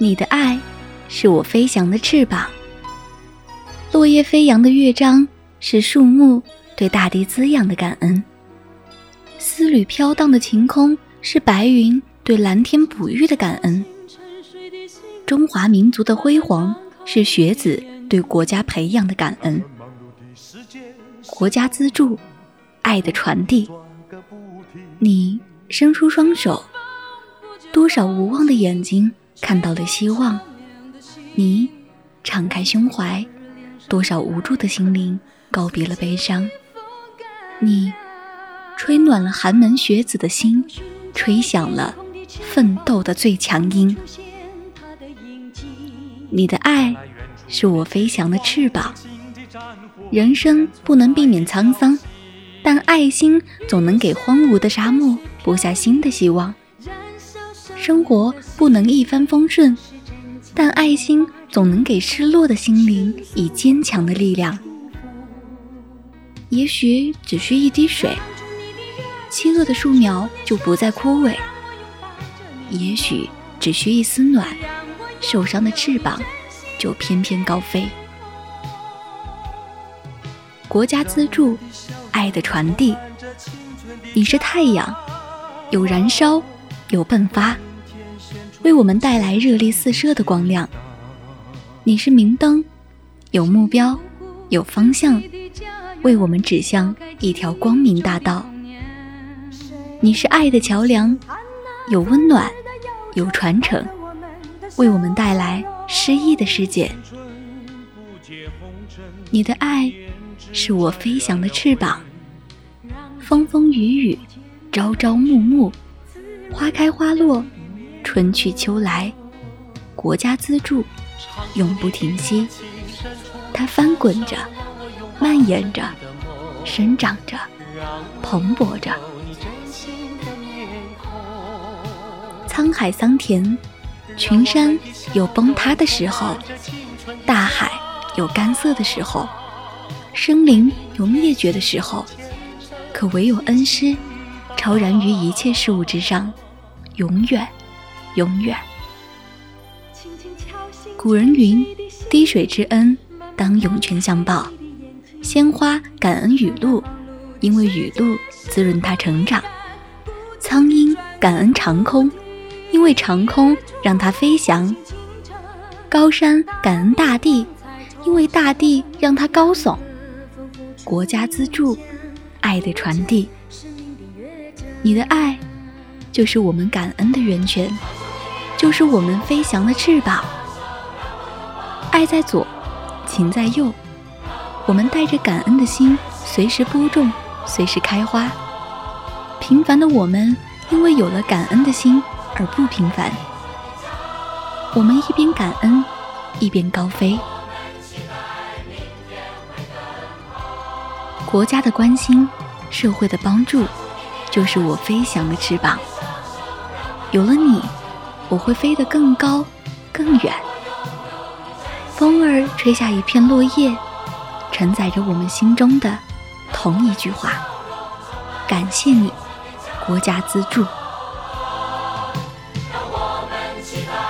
你的爱是我飞翔的翅膀。落叶飞扬的乐章是树木对大地滋养的感恩。丝缕飘荡的晴空是白云对蓝天哺育的感恩。中华民族的辉煌是学子对国家培养的感恩。国家资助，爱的传递。你伸出双手，多少无望的眼睛看到了希望；你敞开胸怀，多少无助的心灵告别了悲伤。你吹暖了寒门学子的心，吹响了奋斗的最强音。你的爱是我飞翔的翅膀。人生不能避免沧桑，但爱心总能给荒芜的沙漠播下新的希望。生活不能一帆风顺，但爱心总能给失落的心灵以坚强的力量。也许只需一滴水，饥饿的树苗就不再枯萎；也许只需一丝暖，受伤的翅膀就翩翩高飞。国家资助，爱的传递。你是太阳，有燃烧，有迸发，为我们带来热力四射的光亮。你是明灯，有目标，有方向，为我们指向一条光明大道。你是爱的桥梁，有温暖，有传承，为我们带来诗意的世界。你的爱。是我飞翔的翅膀，风风雨雨，朝朝暮暮，花开花落，春去秋来，国家资助，永不停息。它翻滚着，蔓延着，生长着，蓬勃着。沧海桑田，群山有崩塌的时候，大海有干涩的时候。生灵有灭绝的时候，可唯有恩师，超然于一切事物之上，永远，永远。古人云：“滴水之恩，当涌泉相报。”鲜花感恩雨露，因为雨露滋润它成长；苍鹰感恩长空，因为长空让它飞翔；高山感恩大地，因为大地让它高耸。国家资助，爱的传递。你的爱，就是我们感恩的源泉，就是我们飞翔的翅膀。爱在左，情在右。我们带着感恩的心，随时播种，随时开花。平凡的我们，因为有了感恩的心而不平凡。我们一边感恩，一边高飞。国家的关心，社会的帮助，就是我飞翔的翅膀。有了你我会飞得更高更远。风儿吹下一片落叶承载着我们心中的同一句话。感谢你国家资助。让我们期待